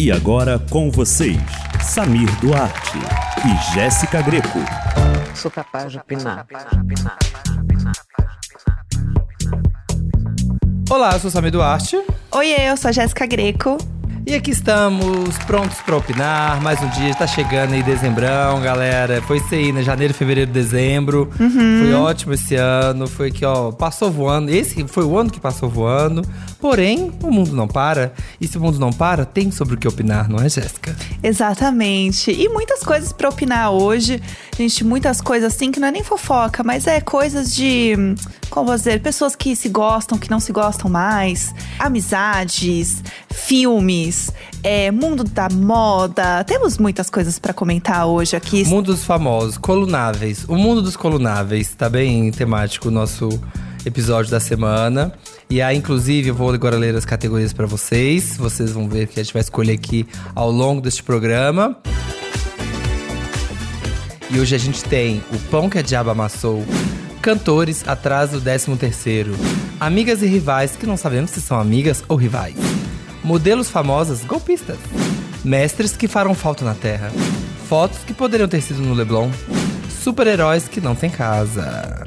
E agora com vocês, Samir Duarte e Jéssica Greco. Sou capaz de opinar. Olá, eu sou Samir Duarte. Oi, eu sou a Jéssica Greco. E aqui estamos, prontos para opinar. Mais um dia, está chegando aí dezembrão, galera. Foi isso aí, né? Janeiro, fevereiro, dezembro. Uhum. Foi ótimo esse ano. Foi que, ó, passou voando. Esse foi o ano que passou voando. Porém, o mundo não para. E se o mundo não para, tem sobre o que opinar, não é, Jéssica? Exatamente. E muitas coisas para opinar hoje. Gente, muitas coisas assim que não é nem fofoca, mas é coisas de. Como vou dizer? Pessoas que se gostam, que não se gostam mais. Amizades, filmes, é, mundo da moda. Temos muitas coisas para comentar hoje aqui. Mundo dos famosos, colunáveis. O mundo dos colunáveis, tá bem temático o nosso episódio da semana. E aí, inclusive, eu vou agora ler as categorias para vocês. Vocês vão ver que a gente vai escolher aqui ao longo deste programa. E hoje a gente tem o pão que a diaba amassou, cantores atrás do 13 terceiro, amigas e rivais que não sabemos se são amigas ou rivais, modelos famosas golpistas, mestres que farão falta na Terra, fotos que poderiam ter sido no Leblon, super-heróis que não têm casa.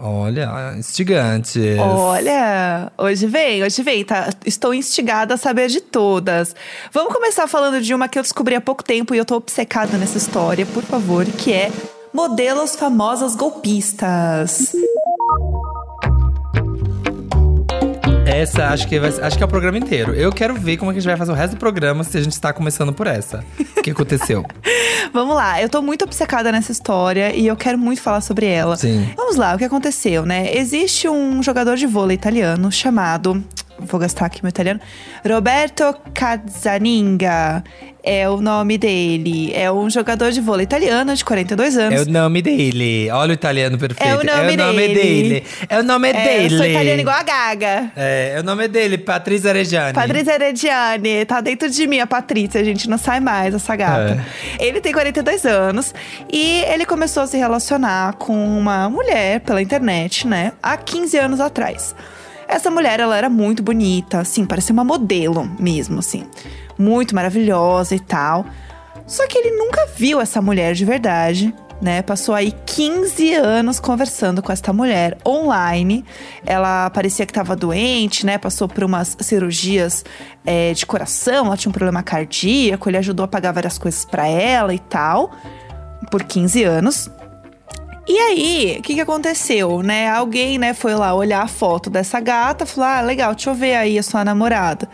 Olha, instigante. Olha, hoje vem, hoje vem, tá? Estou instigada a saber de todas. Vamos começar falando de uma que eu descobri há pouco tempo e eu tô obcecada nessa história, por favor, que é modelos famosas golpistas. Essa acho que, vai, acho que é o programa inteiro. Eu quero ver como é que a gente vai fazer o resto do programa se a gente está começando por essa. O que aconteceu? Vamos lá, eu tô muito obcecada nessa história e eu quero muito falar sobre ela. Sim. Vamos lá, o que aconteceu, né? Existe um jogador de vôlei italiano chamado. Vou gastar aqui meu italiano. Roberto Casaninga é o nome dele. É um jogador de vôlei italiano de 42 anos. É o nome dele. Olha o italiano perfeito. É o nome, dele. dele. É o nome É, dele. Eu sou italiana igual a Gaga. É, é o nome dele, Patrícia Reggiani. Patrícia Herediani, tá dentro de mim a Patrícia, a gente não sai mais essa gata. É. Ele tem 42 anos e ele começou a se relacionar com uma mulher pela internet, né, há 15 anos atrás. Essa mulher, ela era muito bonita, assim, parecia uma modelo mesmo, assim. Muito maravilhosa e tal. Só que ele nunca viu essa mulher de verdade, né? Passou aí 15 anos conversando com essa mulher online. Ela parecia que estava doente, né? Passou por umas cirurgias é, de coração, ela tinha um problema cardíaco, ele ajudou a pagar várias coisas para ela e tal, por 15 anos. E aí, o que, que aconteceu, né? Alguém, né, foi lá olhar a foto dessa gata, falou: ah, legal, deixa eu ver aí a sua namorada.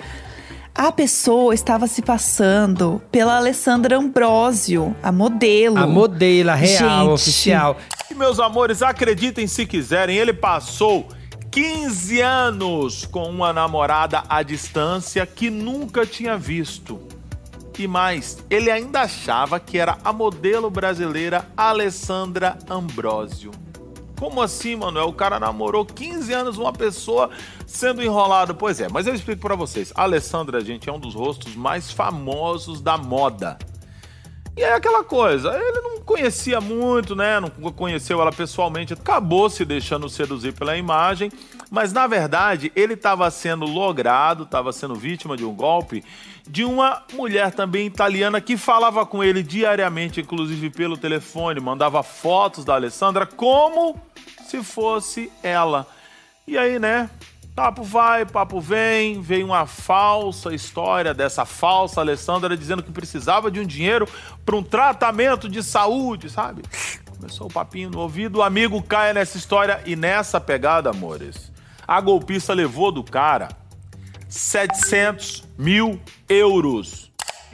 A pessoa estava se passando pela Alessandra Ambrosio, a modelo. A modelo, a real, Gente. oficial. E, meus amores, acreditem se quiserem, ele passou 15 anos com uma namorada à distância que nunca tinha visto. E mais, ele ainda achava que era a modelo brasileira Alessandra Ambrosio. Como assim, Manuel? O cara namorou 15 anos uma pessoa sendo enrolado. Pois é, mas eu explico pra vocês. A Alessandra, gente, é um dos rostos mais famosos da moda. E é aquela coisa, ele não conhecia muito, né? Não conheceu ela pessoalmente, acabou se deixando seduzir pela imagem, mas na verdade ele estava sendo logrado, estava sendo vítima de um golpe de uma mulher também italiana que falava com ele diariamente, inclusive pelo telefone, mandava fotos da Alessandra como se fosse ela. E aí, né? Papo vai, papo vem, veio uma falsa história dessa falsa Alessandra dizendo que precisava de um dinheiro para um tratamento de saúde, sabe? Começou o papinho no ouvido, o amigo cai nessa história e nessa pegada, amores. A golpista levou do cara 700 mil euros.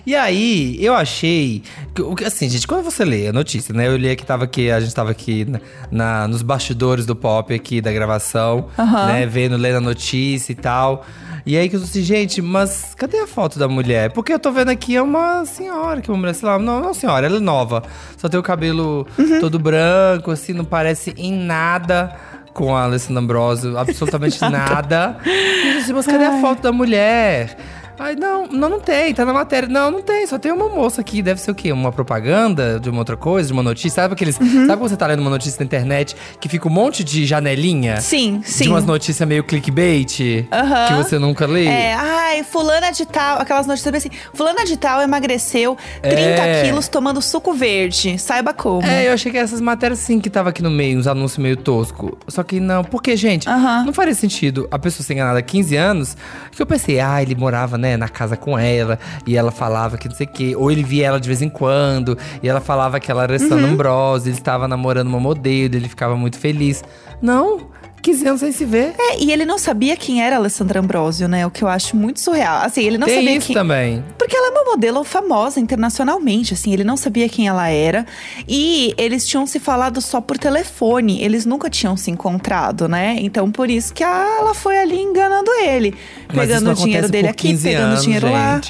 E aí, eu achei. que- o que- Assim, gente, quando você lê a notícia, né? Eu li que tava aqui, a gente tava aqui na, na- nos bastidores do pop aqui da gravação, Aham. né? Vendo, lendo a notícia e tal. E aí que eu disse, gente, mas cadê a foto da mulher? Porque eu tô vendo aqui é uma senhora, que é uma mulher, sei lá, não, não senhora, ela é nova. Só tem o cabelo todo branco, assim, não parece em nada com a Alessandra Ambrosio, absolutamente nada. E mas cadê a foto da mulher? Ai, não, não, não tem, tá na matéria. Não, não tem, só tem uma moça aqui. Deve ser o quê? Uma propaganda de uma outra coisa, de uma notícia? Sabe aqueles. Uhum. Sabe quando você tá lendo uma notícia na internet que fica um monte de janelinha? Sim, sim. De umas notícias meio clickbait Aham. que você nunca lê? É, ai, fulana de tal, aquelas notícias assim, fulana de tal emagreceu 30 É. quilos tomando suco verde, saiba como. É, eu achei que essas matérias sim que tava aqui no meio, uns anúncios meio tosco. Só que não, porque, gente, Aham. não faria sentido a pessoa ser enganada há 15 anos. Que eu pensei, ah, ele morava, né, na casa com ela, e ela falava que não sei o quê. Ou ele via ela de vez em quando, e ela falava que ela era Uhum. Sandra Ambrose, ele estava namorando uma modelo, ele ficava muito feliz. Não, 15 anos sem se ver. É, e ele não sabia quem era Alessandra Ambrosio, né? O que eu acho muito surreal. Assim, ele não Tem sabia isso quem. também. Porque ela é uma modelo famosa internacionalmente, assim, ele não sabia quem ela era. E eles tinham se falado só por telefone, eles nunca tinham se encontrado, né? Então por isso que ela foi ali enganando ele. Mas pegando o dinheiro dele aqui, 15 pegando anos, o dinheiro lá.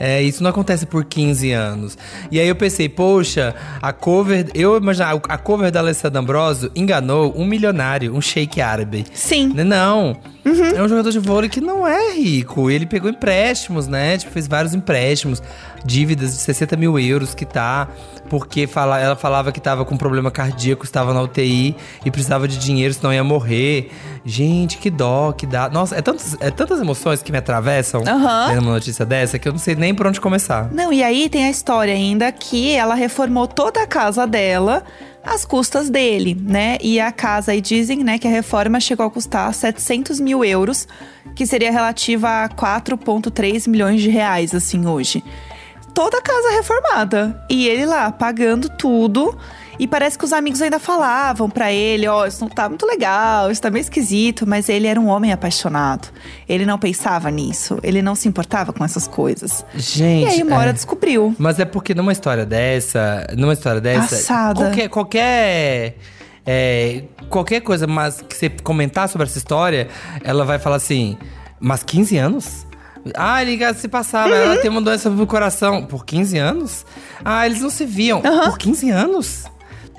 É, isso não acontece por 15 anos. E aí eu pensei, poxa, a cover. Eu imaginava, a cover da Alessandra Ambrosio enganou um milionário, um sheik árabe. Sim. Né, Não. É um jogador de vôlei que não é rico. Ele pegou empréstimos, né? Tipo, fez vários empréstimos, dívidas de 60 mil euros que tá. Porque fala, ela falava que tava com problema cardíaco, estava na UTI e precisava de dinheiro, senão ia morrer. Gente, que dó, que dá. Nossa, é, tantos, é tantas emoções que me atravessam Aham. lendo uma notícia dessa que eu não sei nem por onde começar. Não, e aí tem a história ainda que ela reformou toda a casa dela às custas dele, né? E a casa, aí dizem, né, que a reforma chegou a custar 700 mil euros, que seria relativa a 4,3 milhões de reais, assim, hoje. Toda a casa reformada. E ele lá, pagando tudo. E parece que os amigos ainda falavam pra ele, ó, isso não tá muito legal, isso tá meio esquisito, mas ele era um homem apaixonado. Ele não pensava nisso, ele não se importava com essas coisas. Gente. E aí uma hora é. descobriu. Mas é porque numa história dessa, numa história dessa, Passada. qualquer qualquer é, qualquer coisa mas que você comentar sobre essa história, ela vai falar assim: "Mas 15 anos?" Ah, ele se passava, ela Uhum. tem uma doença no coração por 15 anos? Ah, eles não se viam por 15 anos?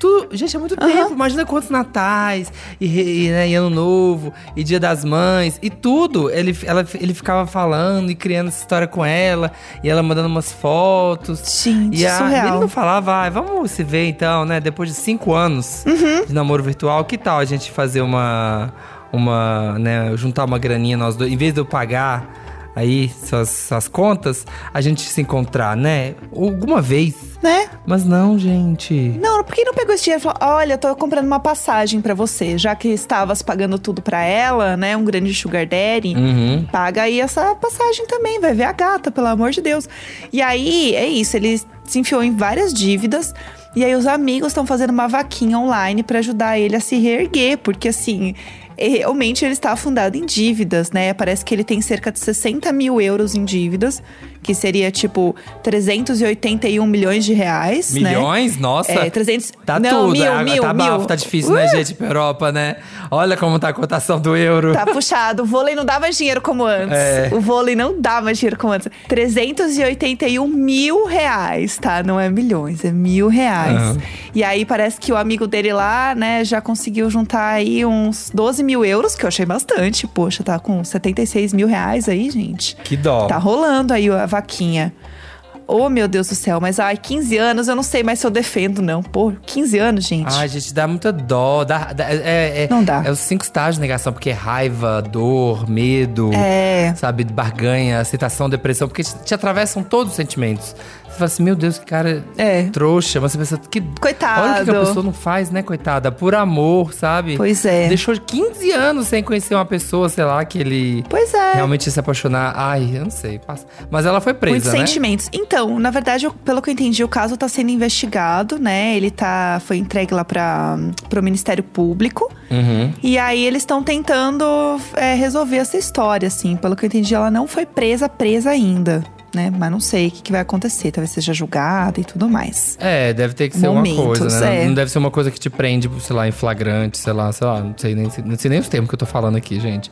Tu, gente, é muito tempo. Imagina quantos natais, e, e, né, e ano novo, e dia das mães, e tudo. Ele, ela, ele ficava falando e criando essa história com ela, e ela mandando umas fotos. Gente, e a- surreal. ele não falava, ah, vamos se ver então, né? Depois de cinco anos Uhum. de namoro virtual, que tal a gente fazer uma. Uma. né, juntar uma graninha nós dois, em vez de eu pagar. Aí, suas, suas contas, a gente se encontrar, né? Alguma vez. Né? Mas não, gente. Não, por que não pegou esse dinheiro e falou: olha, eu tô comprando uma passagem pra você, já que estavas pagando tudo pra ela, né? Um grande sugar daddy. Uhum. Paga aí essa passagem também, vai ver a gata, pelo amor de Deus. E aí, é isso, ele se enfiou em várias dívidas. E aí os amigos estão fazendo uma vaquinha online pra ajudar ele a se reerguer, porque assim, realmente ele está afundado em dívidas, né? Parece que ele tem cerca de 60 mil euros em dívidas, que seria tipo 381 milhões de reais, né? Milhões? Nossa. É, 300... Tá Não, tudo. mil, mil, tá mil. bafo, tá difícil, né, Uh! gente, pra Europa, né? Olha como tá a cotação do euro. Tá puxado. O vôlei não dá mais dinheiro como antes. É. O vôlei não dá mais dinheiro como antes. 381 mil reais, tá? Não é milhões, é mil reais. Aham. E aí parece que o amigo dele lá, né, já conseguiu juntar aí uns 12 mil euros, que eu achei bastante. Poxa, tá com 76 mil reais aí, gente. Que dó. Tá rolando aí a vaquinha. Oh, meu Deus do céu, mas ai, 15 anos, eu não sei mais se eu defendo, não. Pô, 15 anos, gente. Ai, gente, dá muita dó. Dá, dá- é, é- Não dá. É os cinco estágios de negação, porque é raiva, dor, medo, É. sabe, barganha, aceitação, depressão, porque te, te atravessam todos os sentimentos. Fala assim, meu Deus, que cara É. trouxa. Mas você pensa, que. Coitado. Olha o que, a pessoa não faz, né, coitada? Por amor, sabe? Pois é. Deixou 15 anos sem conhecer uma pessoa, sei lá, que ele Pois é. realmente se apaixonar. Ai, eu não sei. passa. Mas ela foi presa, Muitos né? sentimentos. Então, na verdade, eu- pelo que eu entendi, o caso tá sendo investigado, né? Ele tá, foi entregue lá para o Ministério Público. Uhum. E aí eles estão tentando é, resolver essa história, assim. Pelo que eu entendi, ela não foi presa, presa ainda, né? Mas não sei o que, que vai acontecer. Talvez seja julgada e tudo mais. É, deve ter que ser uma Momentos, coisa, né? é. Não deve ser uma coisa que te prende, sei lá, em flagrante, sei lá, sei lá. Não sei nem, não sei nem os termos que eu tô falando aqui, gente.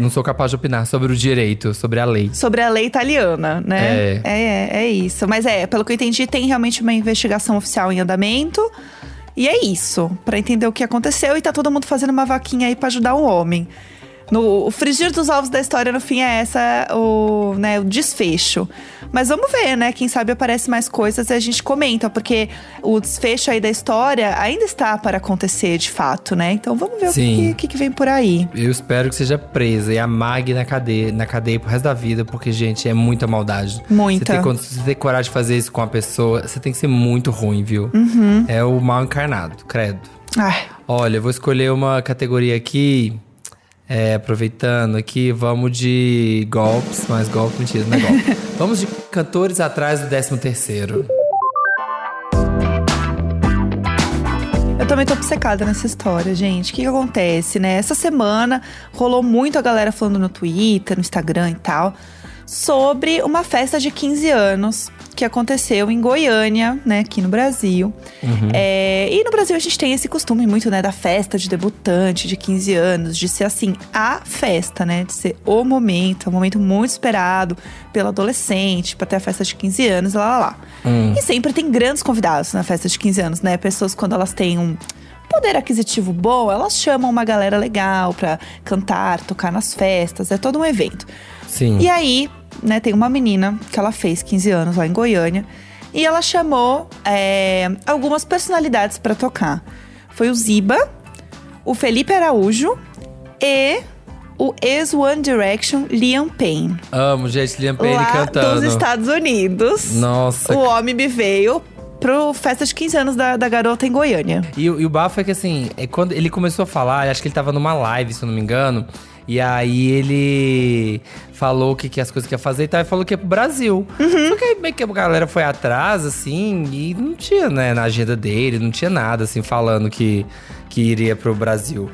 não sou capaz de opinar sobre o direito, sobre a lei. Sobre a lei italiana, né? É. é, é, é isso. Mas é, pelo que eu entendi, tem realmente uma investigação oficial em andamento. E é isso, Pra entender o que aconteceu e tá todo mundo fazendo uma vaquinha aí pra ajudar o homem. No, o frigir dos ovos da história, no fim, é essa o, né, o desfecho. Mas vamos ver, né? Quem sabe aparece mais coisas e a gente comenta, porque o desfecho aí da história ainda está para acontecer de fato, né? Então vamos ver Sim. o que, que, que vem por aí. Eu espero que seja presa e a Mag na cadeia, na cadeia pro resto da vida, porque, gente, é muita maldade. Muita. Você tem, quando você tem coragem de fazer isso com a pessoa, você tem que ser muito ruim, viu? Uhum. É o mal encarnado, credo. Ai, Olha, eu vou escolher uma categoria aqui. É, aproveitando aqui, vamos de golpes, mas golpe, mentira, não é golpe. vamos de cantores atrás do 13 terceiro. Eu também tô obcecada nessa história, gente. O que, que acontece, né? Essa semana rolou muito a galera falando no Twitter, no Instagram e tal, sobre uma festa de 15 anos que aconteceu em Goiânia, né, aqui no Brasil. É, e no Brasil a gente tem esse costume muito, né, da festa de debutante de 15 anos, de ser assim, a festa, né, de ser o momento, é um momento muito esperado pelo adolescente, pra ter a festa de 15 anos, lá, lá, lá. E sempre tem grandes convidados na festa de 15 anos, né, pessoas quando elas têm um poder aquisitivo bom, elas chamam uma galera legal pra cantar, tocar nas festas, é todo um evento. Sim. E aí, né, tem uma menina que ela fez 15 anos lá em Goiânia. E ela chamou é, algumas personalidades pra tocar. Foi o Ziba, o Felipe Araújo e o ex-One Direction Liam Payne. Amo, gente, Liam Payne lá cantando. dos Estados Unidos. Nossa. O homem me veio pro festa de 15 anos da, da garota em Goiânia. E, o- e o bafo é que assim, é quando ele começou a falar, acho que ele tava numa live, se eu não me engano. E aí ele falou que, que as coisas que ia fazer e tal, e falou que ia pro Brasil. Só que aí meio que a galera foi atrás, assim, e não tinha, né, na agenda dele, não tinha nada, assim, falando que, que iria pro Brasil.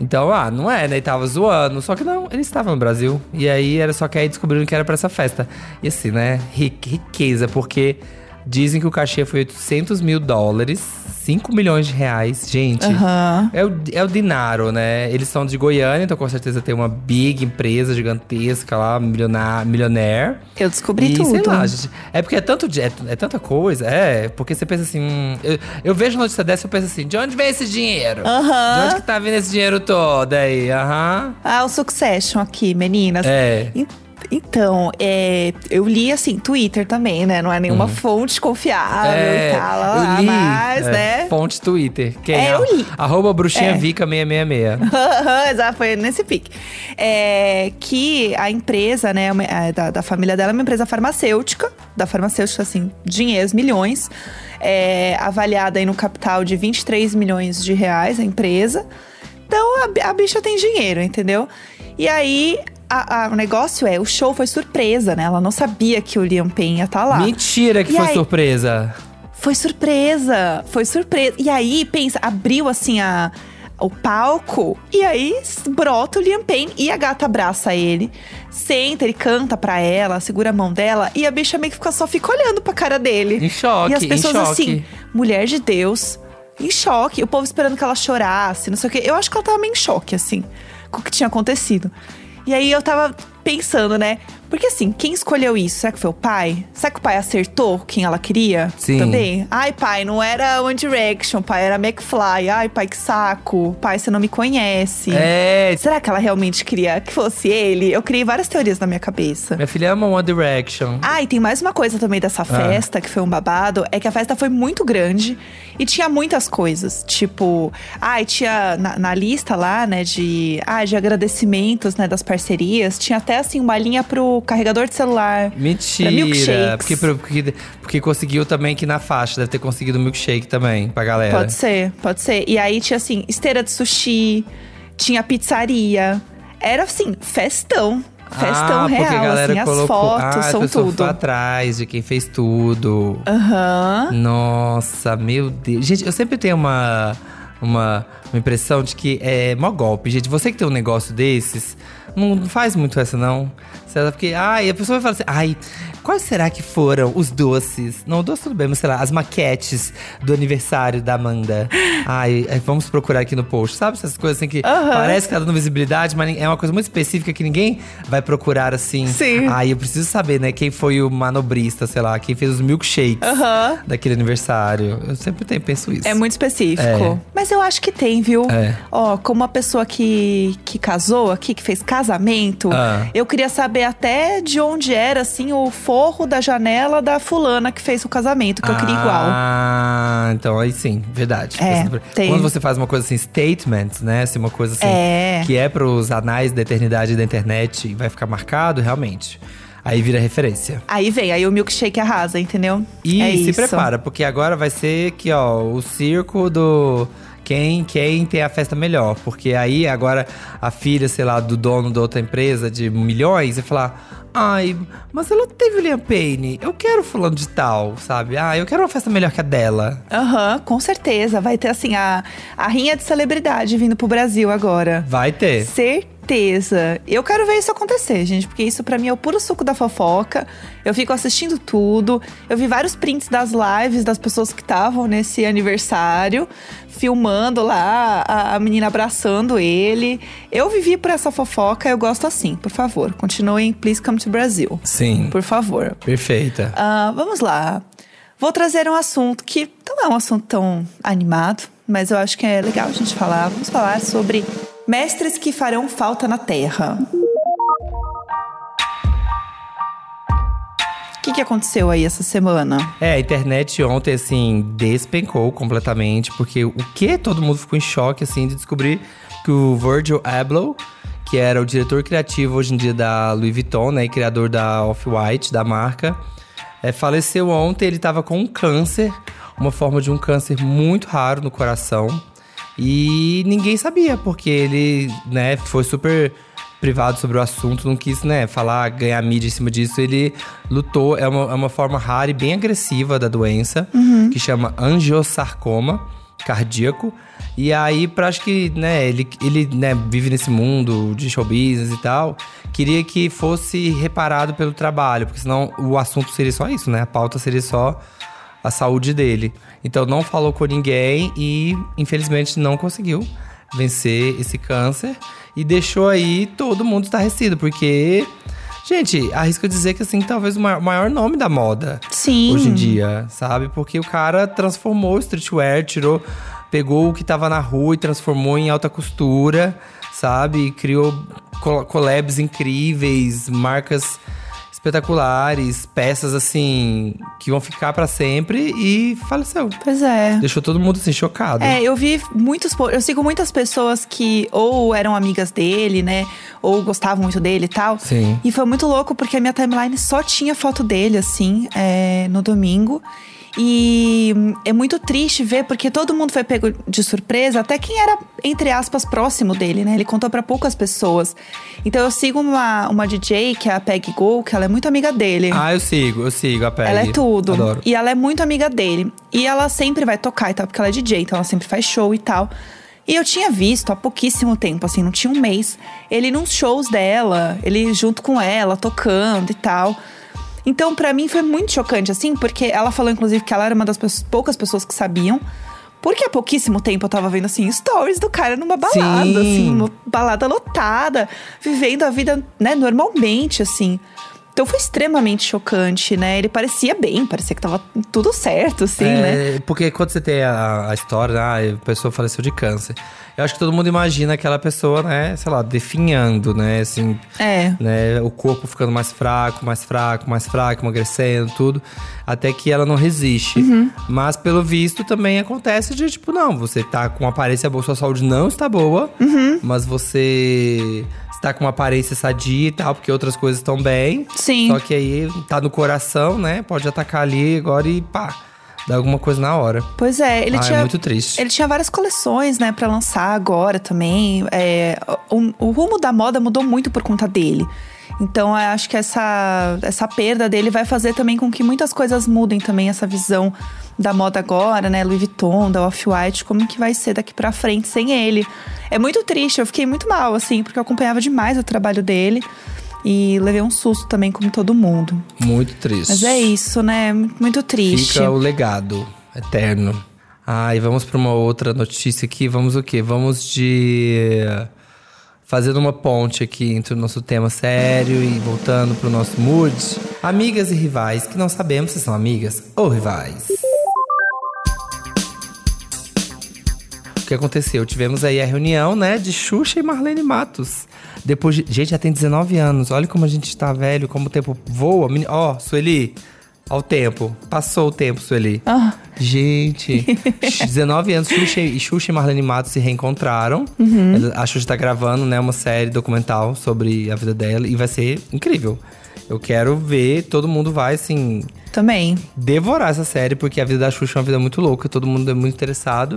Então, ah, não é, né? Ele tava zoando. Só que não, ele estava no Brasil. E aí era só que aí descobriram que era pra essa festa. E assim, né? ri- Riqueza, porque dizem que o cachê foi 800 mil dólares, 5 milhões de reais. Gente, Aham. é, o, é o Dinaro, né? Eles são de Goiânia, então com certeza tem uma big empresa gigantesca lá, milionário, milionaire. Eu descobri e, tudo. sei lá, gente, é porque é, tanto, é, é tanta coisa, é, porque você pensa assim, hum, eu, eu vejo notícia dessa e eu penso assim, de onde vem esse dinheiro? Aham. De onde que tá vindo esse dinheiro todo aí? Aham. Ah, o Succession aqui, meninas. É. En- Então, é, eu li assim, Twitter também, né? Não é nenhuma fonte confiável e tal, lá. É, li, mas, é, né? Fonte Twitter. Quem? É, eu li. Arroba bruxinha É. Vica 666. Exato, foi nesse pique. É, que a empresa, né, é, da, da família dela é uma empresa farmacêutica, da farmacêutica, assim, dinheiros, milhões, é, avaliada aí no capital de 23 milhões de reais, a empresa. Então a, a bicha tem dinheiro, entendeu? E aí. A- a- o negócio é, o show foi surpresa, né? Ela não sabia que o Liam Payne ia estar lá. Mentira que E foi aí? surpresa. Foi surpresa, foi surpresa. E aí, pensa, abriu assim a, o palco e aí brota o Liam Payne e a gata abraça ele. Senta, ele canta pra ela, segura a mão dela e a bicha meio que fica, só fica olhando pra cara dele. Em choque, E as pessoas assim, mulher de Deus, em choque. O povo esperando que ela chorasse, não sei o quê. Eu acho que ela tava meio em choque, assim, com o que tinha acontecido. E aí eu tava pensando, né? Porque assim, quem escolheu isso? Será que foi o pai? Será que o pai acertou quem ela queria? Sim. Também. Ai, pai, não era One Direction, pai, era McFly. Ai, pai, que saco. Pai, você não me conhece. É, Será que ela realmente queria que fosse ele? Eu criei várias teorias na minha cabeça. minha filha ama One Direction. Ah, e tem mais uma coisa também dessa festa, que foi um babado, é que a festa foi muito grande e tinha muitas coisas. Tipo, ah, e tinha na, na lista lá, né, de, ah, de agradecimentos, né, das parcerias, tinha até assim uma linha pro carregador de celular. Mentira. Porque, porque, porque conseguiu também que na faixa. Deve ter conseguido milkshake também pra galera. Pode ser, pode ser. E aí tinha assim, esteira de sushi, tinha pizzaria. Era assim, festão. Festão ah, real, porque a galera assim, as colocou, fotos, ah, são pessoa tudo. foi atrás de quem fez tudo. Aham. Nossa, meu Deus. Gente, eu sempre tenho uma, uma, uma impressão de que é mó golpe. Gente, você que tem um negócio desses, não faz muito essa, não. Sei lá, Porque, ai, a pessoa vai falar assim, ai, quais será que foram os doces? Não, doce tudo bem, mas sei lá, as maquetes do aniversário da Amanda. Ai, é, vamos procurar aqui no post. Sabe essas coisas assim que parece que tá dando visibilidade, mas é uma coisa muito específica que ninguém vai procurar assim. Sim. Ai, eu preciso saber, né, quem foi o manobrista, sei lá, quem fez os milkshakes Aham. daquele aniversário. Eu sempre tenho, penso isso. É muito específico. É. Mas eu acho que tem, viu? É. Ó, como uma pessoa que, que casou aqui, que fez casamento, Ah. eu queria saber até de onde era, assim, o forro da janela da fulana que fez o casamento, que eu queria igual. Ah, então aí sim, verdade. É, tem. Quando você faz uma coisa assim, statements, né? Assim, uma coisa assim, É. que é pros anais da eternidade da internet e vai ficar marcado, realmente. Aí vira referência. Aí vem, aí o milkshake arrasa, entendeu? E é se isso. prepara, porque agora vai ser aqui, ó, o circo do. Quem, quem tem a festa melhor. Porque aí agora a filha, sei lá, do dono da outra empresa de milhões vai falar: Ai, mas ela teve Liam Payne. Eu quero fulano de tal, sabe? Ah, eu quero uma festa melhor que a dela. Aham, com certeza. Vai ter, assim, a, a rinha de celebridade vindo pro Brasil agora. Vai ter. Certeza. Eu quero ver isso acontecer, gente, porque isso pra mim é o puro suco da fofoca. Eu fico assistindo tudo. Eu vi vários prints das lives das pessoas que estavam nesse aniversário, filmando lá a, a menina abraçando ele. Eu vivi por essa fofoca, eu gosto assim. Por favor, continuem Please Come to Brasil. Sim. Por favor. Perfeita. Ah, vamos lá. Vou trazer um assunto que não é um assunto tão animado, mas eu acho que é legal a gente falar. Vamos falar sobre mestres que farão falta na Terra. Que, que aconteceu aí essa semana? É, a internet ontem, assim, despencou completamente, porque o que todo mundo ficou em choque, assim, de descobrir que o Virgil Abloh, que era o diretor criativo hoje em dia da Louis Vuitton, né, e criador da Off-White, da marca, é, faleceu ontem. Ele tava com um câncer, uma forma de um câncer muito raro no coração. E ninguém sabia, porque ele, né, foi super privado sobre o assunto, não quis, né, falar, ganhar mídia em cima disso. Ele lutou, é uma, é uma forma rara e bem agressiva da doença, que chama angiosarcoma cardíaco. E aí, pra acho que, né, ele, ele né, vive nesse mundo de show business e tal, queria que fosse reparado pelo trabalho, porque senão o assunto seria só isso, né? A pauta seria só a saúde dele. Então não falou com ninguém e infelizmente não conseguiu vencer esse câncer e deixou aí todo mundo estarrecido, porque gente, arrisco dizer que assim, talvez o maior, nome da moda Sim. hoje em dia, sabe? Porque o cara transformou o streetwear, tirou, pegou o que tava na rua e transformou em alta costura, sabe? E criou col- collabs incríveis, marcas espetaculares, peças assim que vão ficar pra sempre e faleceu. Pois é. Deixou todo mundo assim chocado. É, eu vi muitos. Eu sigo muitas pessoas que ou eram amigas dele, né? Ou gostavam muito dele e tal. Sim. E foi muito louco porque a minha timeline só tinha foto dele, assim, é, no domingo. E é muito triste ver, porque todo mundo foi pego de surpresa, até quem era, entre aspas, próximo dele, né? Ele contou pra poucas pessoas. Então eu sigo uma, uma DJ, que é a Peg Go, que ela é muito amiga dele. Ah, eu sigo, eu sigo a Peg. Ela é tudo. Adoro. E ela é muito amiga dele. E ela sempre vai tocar e tal, porque ela é DJ, então ela sempre faz show e tal. E eu tinha visto há pouquíssimo tempo, assim, não tinha um mês, ele nos shows dela, ele junto com ela, tocando e tal. Então, pra mim foi muito chocante, assim, porque ela falou, inclusive, que ela era uma das pessoas- poucas pessoas que sabiam. Porque há pouquíssimo tempo eu tava vendo, assim, stories do cara numa balada, Sim. assim, uma balada lotada, vivendo a vida, né, normalmente, assim. Então foi extremamente chocante, né? Ele parecia bem, parecia que tava tudo certo, assim, né? É, Porque quando você tem a, a história, ah, a pessoa faleceu de câncer. Eu acho que todo mundo imagina aquela pessoa, né, sei lá, definhando, né, assim, É. né, o corpo ficando mais fraco, mais fraco, mais fraco, emagrecendo, tudo, até que ela não resiste. Uhum. Mas pelo visto também acontece de tipo, não, você tá com aparência boa, sua saúde não está boa, Uhum. mas você está com uma aparência sadia e tal, porque outras coisas estão bem. Sim. Só que aí tá no coração, né? Pode atacar ali agora e pá, dá alguma coisa na hora. Pois é, ele ah, tinha. é muito triste. Ele tinha várias coleções, né, pra lançar agora também. É, o, o rumo da moda mudou muito por conta dele. Então eu acho que essa, essa perda dele vai fazer também com que muitas coisas mudem também essa visão da moda agora, né? Louis Vuitton, da Off-White, como que vai ser daqui pra frente sem ele. É muito triste, eu fiquei muito mal, assim, porque eu acompanhava demais o trabalho dele. E levei um susto também, como todo mundo. Muito triste. Mas é isso, né? Muito triste. Fica o legado eterno. Ah, e vamos para uma outra notícia aqui. Vamos o quê? Vamos de. Fazendo uma ponte aqui entre o nosso tema sério e voltando para o nosso mood. Amigas e rivais que não sabemos se são amigas ou rivais. O que aconteceu? Tivemos aí a reunião, né, de Xuxa e Marlene Matos. Depois de... Gente, já tem 19 anos. Olha como a gente tá velho, como o tempo voa. Ó, oh, Sueli, Olha o tempo. Passou o tempo, Sueli. Ah. Gente, 19 anos, Xuxa e, Xuxa e Marlene Matos se reencontraram. Uhum. A Xuxa tá gravando, né, uma série documental sobre a vida dela e vai ser incrível. Eu quero ver, todo mundo vai, assim. Também. Devorar essa série, porque a vida da Xuxa é uma vida muito louca, todo mundo é muito interessado.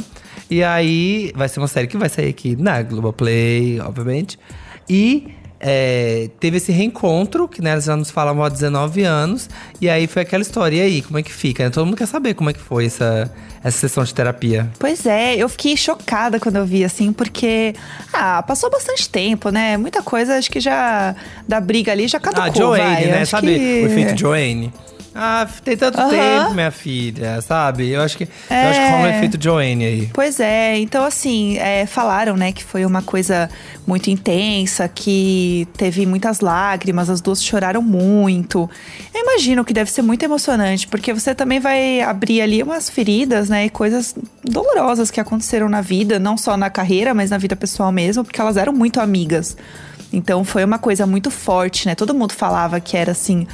E aí, vai ser uma série que vai sair aqui na Globoplay, obviamente. E é, teve esse reencontro, que né, elas já nos falavam há 19 anos. E aí foi aquela história. E aí, como é que fica? Né? Todo mundo quer saber como é que foi essa, essa sessão de terapia. Pois é, eu fiquei chocada quando eu vi, assim, porque. Ah, passou bastante tempo, né? Muita coisa, acho que já. Da briga ali já caducou, Ah, Joanne, vai. né? Sabe que... o efeito Joanne? Ah, tem tanto Aham. tempo, minha filha, sabe? Eu acho que, eu É. acho que rola o efeito Joanne aí. Pois é, então assim, é, falaram, né, que foi uma coisa muito intensa, que teve muitas lágrimas, as duas choraram muito. Eu imagino que deve ser muito emocionante, porque você também vai abrir ali umas feridas, né, e coisas dolorosas que aconteceram na vida, não só na carreira, mas na vida pessoal mesmo, porque elas eram muito amigas. Então foi uma coisa muito forte, né? Todo mundo falava que era assim,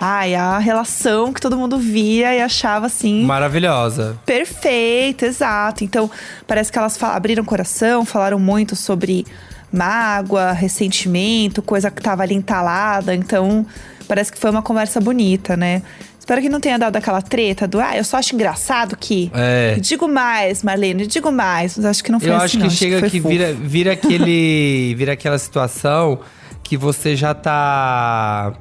ai, a relação que todo mundo via e achava assim Maravilhosa. Perfeito, exato. Então, parece que elas abriram o coração, falaram muito sobre mágoa, ressentimento, coisa que tava ali entalada. Então, parece que foi uma conversa bonita, né? Espero que não tenha dado aquela treta do, ah, eu só acho engraçado que. É. Digo mais, Marlene, digo mais. Mas acho que não foi Eu assim, acho não. que chega foi que fofo. vira, vira aquele. vira aquela situação que você já tá.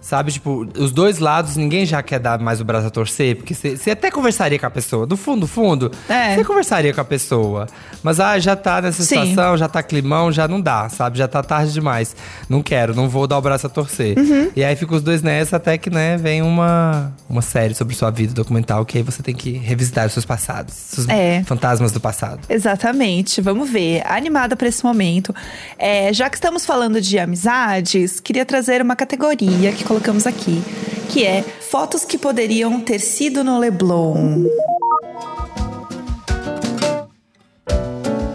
Sabe, tipo, os dois lados, ninguém já quer dar mais o braço a torcer, porque você até conversaria com a pessoa. Do fundo, do fundo, É. você conversaria com a pessoa. Mas, ah, já tá nessa Sim. situação, já tá climão, já não dá, sabe? Já tá tarde demais. Não quero, não vou dar o braço a torcer. Uhum. E aí fica os dois nessa, até que, né, vem uma, uma série sobre sua vida documental, que aí você tem que revisitar os seus passados, seus É. fantasmas do passado. Exatamente, vamos ver. Animada para esse momento. É, já que estamos falando de amizades, queria trazer uma categoria que colocamos aqui, que é fotos que poderiam ter sido no Leblon.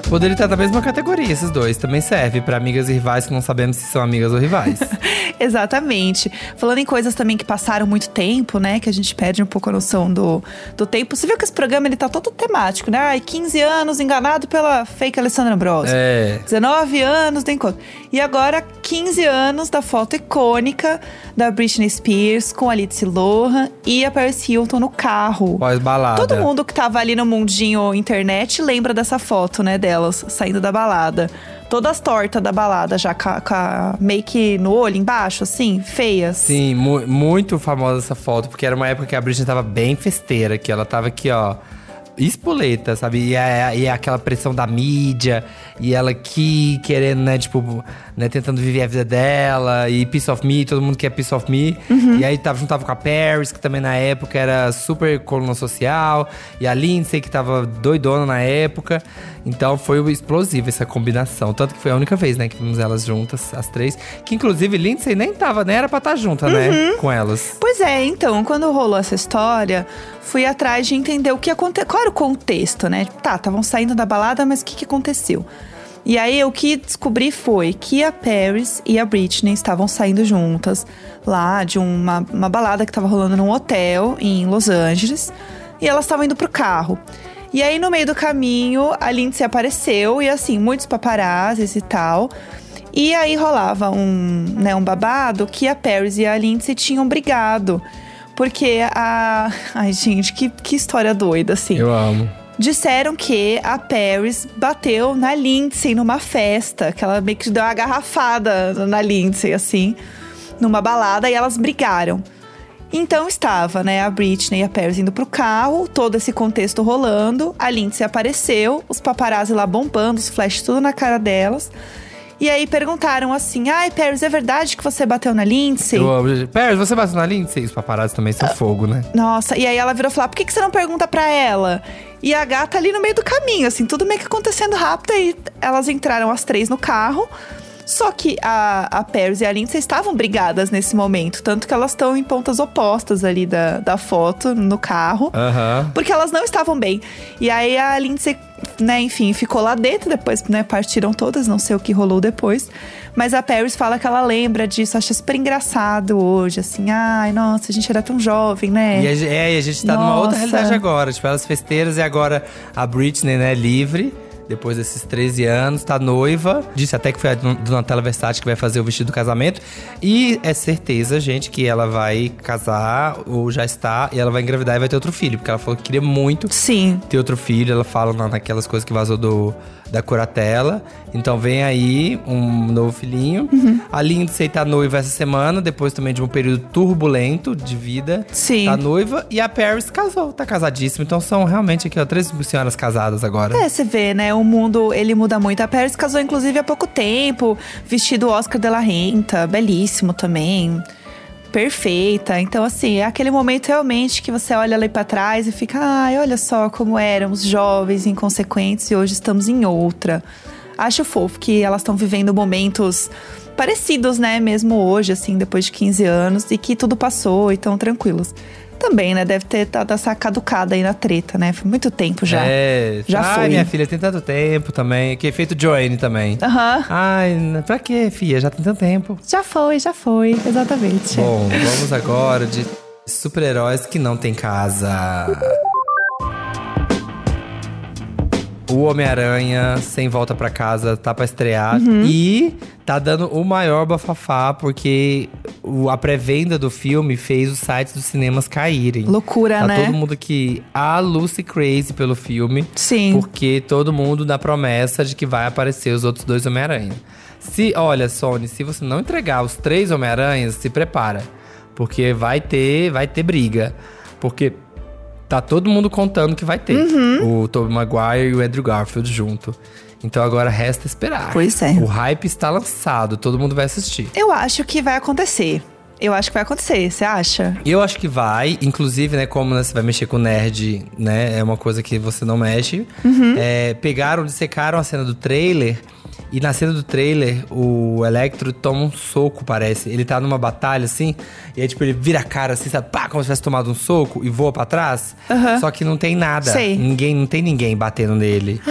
Poderia estar na mesma categoria, esses dois. Também serve pra amigas e rivais que não sabemos se são amigas ou rivais. Exatamente. Falando em coisas também que passaram muito tempo, né? Que a gente perde um pouco a noção do, do tempo. Você viu que esse programa ele tá todo temático, né? Ai, 15 anos enganado pela fake Alessandra Ambrosio. é. 19 anos do encontro. E agora, 15 anos da foto icônica da Britney Spears com a Lindsay Lohan e a Paris Hilton no carro. Pós-balada. Todo mundo que tava ali no mundinho internet lembra dessa foto, né, delas saindo da balada. Todas tortas da balada, já com a, make no olho embaixo, assim, feias. Sim, mu- muito famosa essa foto, porque era uma época que a Britney tava bem festeira, que ela tava aqui, ó. Espoleta, sabe? E é, e é aquela pressão da mídia, e ela aqui querendo, né, tipo, né, tentando viver a vida dela, e Piece of Me, todo mundo quer Piece of Me. E aí tava, juntava com a Paris, que também na época era super coluna social, e a Lindsay, que tava doidona na época. Então foi explosiva essa combinação. Tanto que foi a única vez, né, que vimos elas juntas, as três. Que inclusive Lindsay nem tava, nem era pra estar junta, né, com elas. Pois é, então, quando rolou essa história, fui atrás de entender o que aconteceu. Qual era o contexto, né? Tá, estavam saindo da balada, mas o que, que aconteceu? E aí, o que descobri foi que a Paris e a Britney estavam saindo juntas lá de uma, uma balada que estava rolando num hotel em Los Angeles. E elas estavam indo pro carro. E aí, no meio do caminho, a Lindsay apareceu e, assim, muitos paparazzis e tal. E aí rolava um, né, um babado que a Paris e a Lindsay tinham brigado. Porque a. Ai, gente, que, que história doida, assim. Eu amo. Disseram que a Paris bateu na Lindsay numa festa, que ela meio que deu uma garrafada na Lindsay, assim. numa balada e elas brigaram. Então estava, né, a Britney e a Paris indo pro carro, todo esse contexto rolando, a Lindsay apareceu, os paparazzi lá bombando, os flashes tudo na cara delas. E aí perguntaram assim: Ai, Paris, é verdade que você bateu na Lindsay? Eu amo. Paris, você bateu na Lindsay? Os paparazzi também são fogo, né? Nossa, e aí ela virou falar: por que, que você não pergunta pra ela? E a gata ali no meio do caminho, assim, tudo meio que acontecendo rápido. Aí elas entraram as três no carro. Só que a, a Paris e a Lindsay estavam brigadas nesse momento. Tanto que elas estão em pontas opostas ali da, da foto, no carro. Aham. Porque elas não estavam bem. E aí a Lindsay, né, enfim, ficou lá dentro. Depois, né, partiram todas. Não sei o que rolou depois. Mas a Paris fala que ela lembra disso. Acha super engraçado hoje. Assim, ai, nossa, a gente era tão jovem, né? E a, é, e a gente tá numa outra Nossa. realidade agora. Tipo, elas festeiras e agora a Britney, né, livre. Depois desses 13 anos, tá noiva. Disse até que foi a Don- Donatella Versace que vai fazer o vestido do casamento. E é certeza, gente, que ela vai casar, ou já está, e ela vai engravidar e vai ter outro filho. Porque ela falou que queria muito Sim. ter outro filho. Ela fala na- naquelas coisas que vazou do, da curatela. Então vem aí um novo filhinho. Uhum. A Lindsay tá noiva essa semana, depois também de um período turbulento de vida. Sim. Tá noiva. E a Paris casou, tá casadíssima. Então são realmente aqui, ó, três senhoras casadas agora. É, você vê, né? O mundo, ele muda muito. A Paris casou, inclusive, há pouco tempo. Vestido Oscar de la Renta, belíssimo também. Perfeita. Então, assim, é aquele momento realmente que você olha ali pra trás e fica, ai, olha só como éramos jovens, inconsequentes, e hoje estamos em outra. Acho fofo que elas estão vivendo momentos parecidos, né? Mesmo hoje, assim, depois de 15 anos, e que tudo passou e tão tranquilos. Também, né? Deve ter dado essa caducada aí na treta, né? Foi muito tempo já. É. Já Ai, foi. minha filha, tem tanto tempo também. Que feito Joanne também. Aham. Ai, n- pra quê, filha? Já tem tanto tempo. Já foi, já foi, exatamente. Bom, vamos agora de super-heróis que não tem casa. O Homem-Aranha, sem volta pra casa, tá pra estrear. Uhum. E tá dando o maior bafafá, porque o- a pré-venda do filme fez os sites dos cinemas caírem. Loucura, Tá né? todo mundo que a Lucy crazy pelo filme. Sim. Porque todo mundo na promessa de que vai aparecer os outros dois Homem-Aranha. Se, olha, Sony, se você não entregar os três Homem-Aranhas, se prepara. Porque vai ter, vai ter briga. Porque tá todo mundo contando que vai ter. Uhum. O Tobey Maguire e o Andrew Garfield junto. Então agora resta esperar. Pois é. O hype está lançado, todo mundo vai assistir. Eu acho que vai acontecer. Eu acho que vai acontecer, você acha? Eu acho que vai, inclusive, né, como né, você vai mexer com nerd, né, é uma coisa que você não mexe. É, pegaram, dissecaram a cena do trailer e na cena do trailer o Electro toma um soco, parece. Ele tá numa batalha assim, e aí tipo ele vira a cara assim, sabe, pá, como se tivesse tomado um soco e voa pra trás. Aham. Só que não tem nada. Sei. Ninguém, não tem ninguém batendo nele.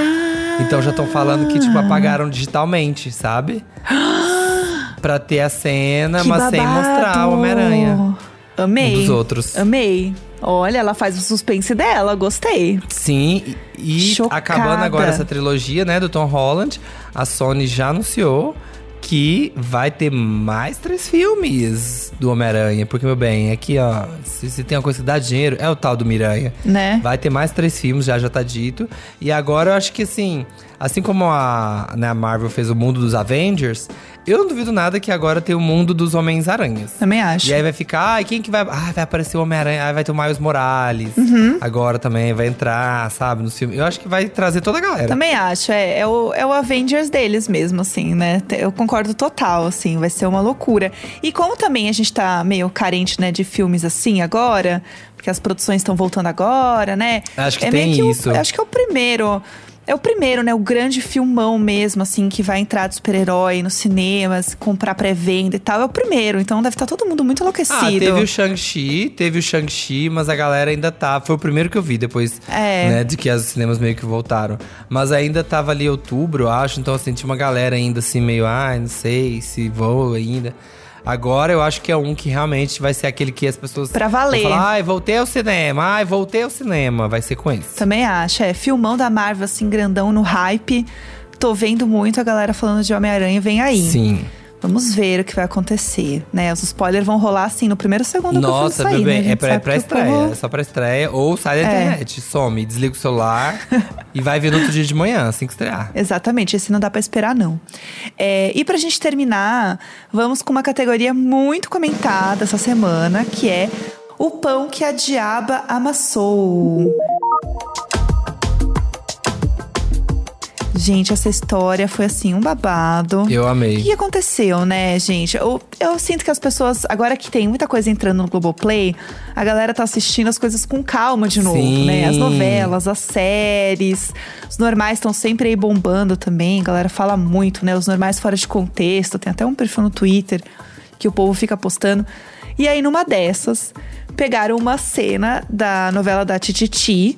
Então já estão falando que tipo apagaram digitalmente, sabe? pra ter a cena, Que mas sem babado! mostrar o Homem-Aranha. Amei. Um dos outros. Amei. Olha, ela faz o suspense dela, gostei. Sim, e Chocada. acabando agora essa trilogia, né, do Tom Holland, a Sony já anunciou que vai ter mais três filmes do Homem-Aranha. Porque, meu bem, aqui, ó, se, se tem uma coisa que dá dinheiro, é o tal do Miranha. Né? Vai ter mais três filmes, já já tá dito. E agora eu acho que assim, assim como a, né, a Marvel fez o mundo dos Avengers, eu não duvido nada que agora tem o mundo dos Homens-Aranhas. Também acho. E aí vai ficar, ai, quem que vai. Ah, vai aparecer o Homem-Aranha, ai, vai ter o Miles Morales. Uhum. Agora também vai entrar, sabe, nos filmes. Eu acho que vai trazer toda a galera. Também acho, é, é, o, é o Avengers deles mesmo, assim, né? Eu concordo total, assim, vai ser uma loucura. E como também a gente tá meio carente, né, de filmes assim agora, porque as produções estão voltando agora, né? Acho que é tem meio que o- isso. acho que é o primeiro. É o primeiro, né? O grande filmão mesmo, assim, que vai entrar de super-herói nos cinemas, comprar pré-venda e tal. É o primeiro, então deve estar todo mundo muito enlouquecido. Ah, teve o Shang-Chi, teve o Shang-Chi, mas a galera ainda tá. Foi o primeiro que eu vi depois, É. né, de que os cinemas meio que voltaram. Mas ainda tava ali outubro, eu acho, então assim, tinha uma galera ainda assim, meio, ai, não sei se vou ainda. Agora eu acho que é um que realmente vai ser aquele que as pessoas. Pra valer. Vão falar, ai, voltei ao cinema, ai, voltei ao cinema. Vai ser com esse. Também acho, é. Filmão da Marvel, assim, grandão no hype. Tô vendo muito a galera falando de Homem-Aranha, vem aí. Sim. Vamos ver o que vai acontecer, né? Os spoilers vão rolar assim no primeiro segundo Nossa, que o filme sair, né? É pra, pra estreia. povo- É só pra estreia. Ou sai da É. internet, some, desliga o celular e vai ver no outro dia de manhã, assim que estrear. Exatamente, esse não dá pra esperar, não. É, e pra gente terminar, vamos com uma categoria muito comentada essa semana, que é o pão que a diaba amassou. Gente, essa história foi assim, um babado. Eu O que amei. aconteceu, né, gente? Eu, eu sinto que as pessoas, agora que tem muita coisa entrando no Globoplay, a galera tá assistindo as coisas com calma de novo, Sim. né? As novelas, as séries, os normais estão sempre aí bombando também. A galera fala muito, né? Os normais fora de contexto. Tem até um perfil no Twitter que o povo fica postando. E aí, numa dessas, pegaram uma cena da novela da Tititi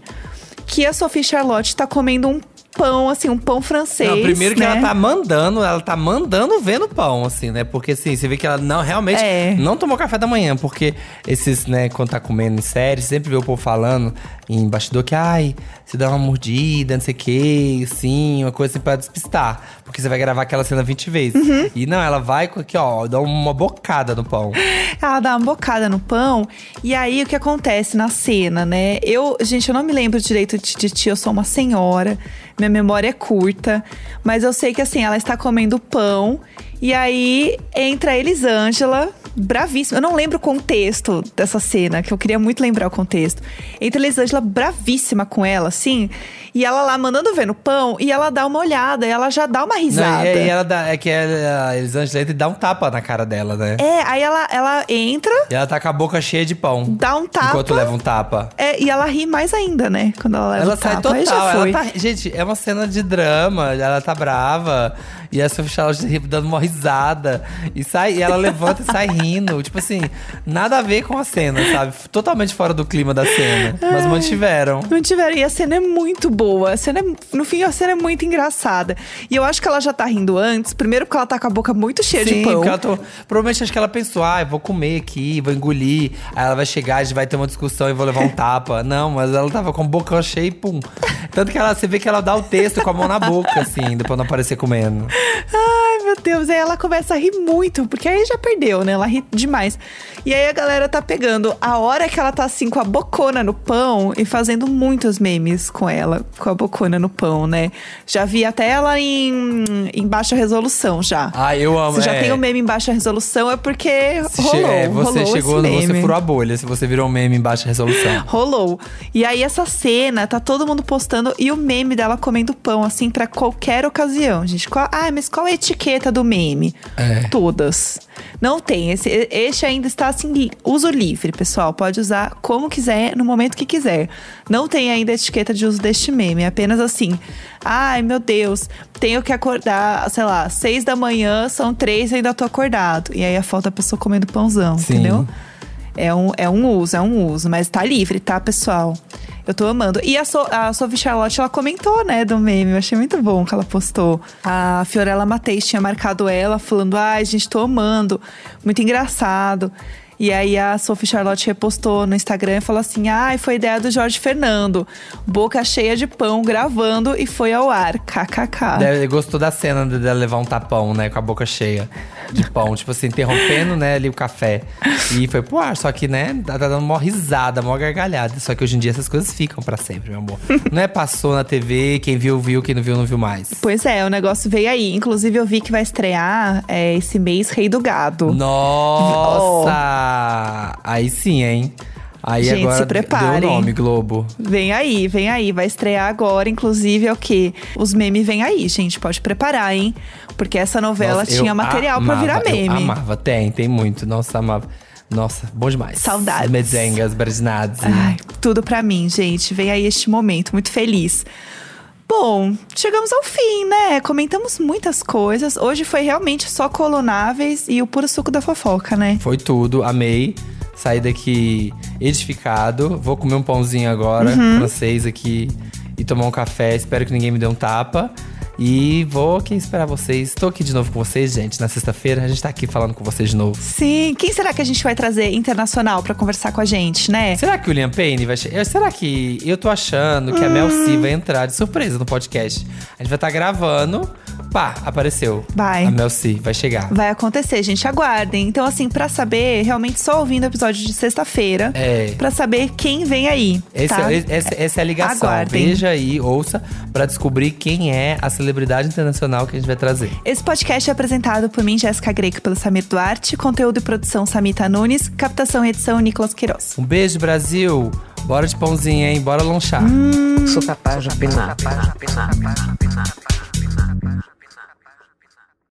que a Sophie Charlotte tá comendo um pão, assim, um pão francês. Não, primeiro que né? ela tá mandando, ela tá mandando ver no pão, assim, né? Porque assim, você vê que ela não realmente É. não tomou café da manhã, porque esses, né, quando tá comendo em série, sempre vê o povo falando em bastidor que, ai, você dá uma mordida, não sei o que, assim, uma coisa assim pra despistar. Porque você vai gravar aquela cena 20 vezes. Uhum. E não, ela vai com aqui, ó, dá uma bocada no pão. Ela dá uma bocada no pão. E aí, o que acontece na cena, né? Eu, gente, eu não me lembro direito de Titi, eu sou uma senhora. Minha memória é curta. Mas eu sei que, assim, ela está comendo pão. E aí, entra a Elisângela, bravíssima. Eu não lembro o contexto dessa cena, que eu queria muito lembrar o contexto. Entra a Elisângela bravíssima com ela, assim. E ela lá mandando ver no pão. E ela dá uma olhada. E ela já dá uma Não, risada. e, e ela dá, é que ela- a Elisângela entra e dá um tapa na cara dela, né? É, aí ela, ela entra, E ela tá com a boca cheia de pão. dá um tapa. Enquanto leva um tapa. É, e ela ri mais ainda, né? Quando ela leva Ela sai tapa. Total. já foi. Ela tá, gente, é uma cena de drama. Ela tá brava. E a Sophie Charlotte dando uma risada. E sai, e ela levanta e sai rindo. Tipo assim, nada a ver com a cena, sabe? Totalmente fora do clima da cena. Mas mantiveram. Não tiveram. E a cena é muito boa. A cena é- no fim, a cena é muito engraçada. E eu acho que ela já tá rindo antes. Primeiro porque ela tá com a boca muito cheia Sim, de pão. porque ela tô, provavelmente acho que ela pensou, ah, eu vou comer aqui, vou engolir. Aí ela vai chegar, a gente vai ter uma discussão e vou levar um tapa. Não, mas ela tava com a boca cheia e pum. Tanto que ela, você vê que ela dá o texto com a mão na boca, assim, depois não aparecer comendo. Ai, meu Deus. Aí ela começa a rir muito, porque aí já perdeu, né? Ela ri demais. E aí a galera tá pegando a hora que ela tá assim com a bocona no pão e fazendo muitos memes com ela, com a bocona no pão, né? Já vi até ela em, em baixa resolução já. Ah, eu amo. Se já é. tem o meme em baixa resolução, é porque Se rolou. é, você rolou chegou, você furou a bolha, se você virou um meme em baixa resolução. Rolou. E aí, essa cena, tá todo mundo postando e o meme dela comendo pão, assim, pra qualquer ocasião, gente. Qual, ah, mas qual a etiqueta do meme? É. Todas. Não tem. Esse, este ainda está assim, uso livre, pessoal. Pode usar como quiser, no momento que quiser. Não tem ainda etiqueta de uso deste meme. É apenas assim. Ai, meu Deus, tenho que acordar, sei lá, seis da manhã, são três e ainda tô acordado. E aí a foto da pessoa comendo pãozão, Sim. entendeu? É um, é um uso, é um uso, mas tá livre, tá, pessoal? Eu tô amando. E a, so a Sophie Charlotte, ela comentou, né, do meme. Eu achei muito bom que ela postou. A Fiorella Mateis tinha marcado ela, falando: ai, gente, tô amando. Muito engraçado. E aí a Sophie Charlotte repostou no Instagram e falou assim: ai, foi ideia do Jorge Fernando. Boca cheia de pão, gravando e foi ao ar. KKK. Deve, gostou da cena de- dela levar um tapão, né? Com a boca cheia de pão. tipo assim, interrompendo, né, ali o café. E foi pro ar. Só que, né, tá dando uma risada, uma gargalhada. Só que hoje em dia essas coisas ficam pra sempre, meu amor. Não é passou na TV, quem viu, viu, quem não viu, não viu mais. Pois é, o negócio veio aí. Inclusive, eu vi que vai estrear é, esse mês Rei do Gado. Nossa! Aí sim, hein? Aí Gente, agora se preparem. deu nome, Globo. Vem aí, vem aí. Vai estrear agora, inclusive, é o quê? Os memes vem aí, gente. Pode preparar, hein? Porque essa novela Nossa, tinha material pra amava, virar meme. Eu amava, tem, tem muito. Nossa, amava. Nossa, bom demais. Saudades. Mezengas, Brasinados. Ai, tudo pra mim, gente. Vem aí este momento, muito feliz. Bom, chegamos ao fim, né? Comentamos muitas coisas. Hoje foi realmente só colonáveis e o puro suco da fofoca, né? Foi tudo, amei. Saí daqui edificado. Vou comer um pãozinho agora, Uhum. francês aqui, e tomar um café. Espero que ninguém me dê um tapa. E vou aqui esperar vocês. Estou aqui de novo com vocês, gente. Na sexta-feira, a gente tá aqui falando com vocês de novo. Sim, quem será que a gente vai trazer internacional pra conversar com a gente, né? Será que o Liam Payne vai chegar? Será que. Eu tô achando que a Mel Hum. C vai entrar de surpresa no podcast. A gente vai estar gravando pá, apareceu. Vai. A Mel C, vai chegar. Vai acontecer, gente, aguardem. Então, assim, pra saber, realmente só ouvindo o episódio de sexta-feira. É. Pra saber quem vem aí. Esse tá? é- essa, essa é a ligação. Aguardem. Veja aí, ouça, pra descobrir quem é a celebridade internacional que a gente vai trazer. Esse podcast é apresentado por mim, Jéssica Greco, pelo Samir Duarte. Conteúdo e produção, Samita Nunes. Captação e edição, Nicolas Queiroz. Um beijo, Brasil! Bora de pãozinho, hein? Bora lanchar. Sou capaz de opinar.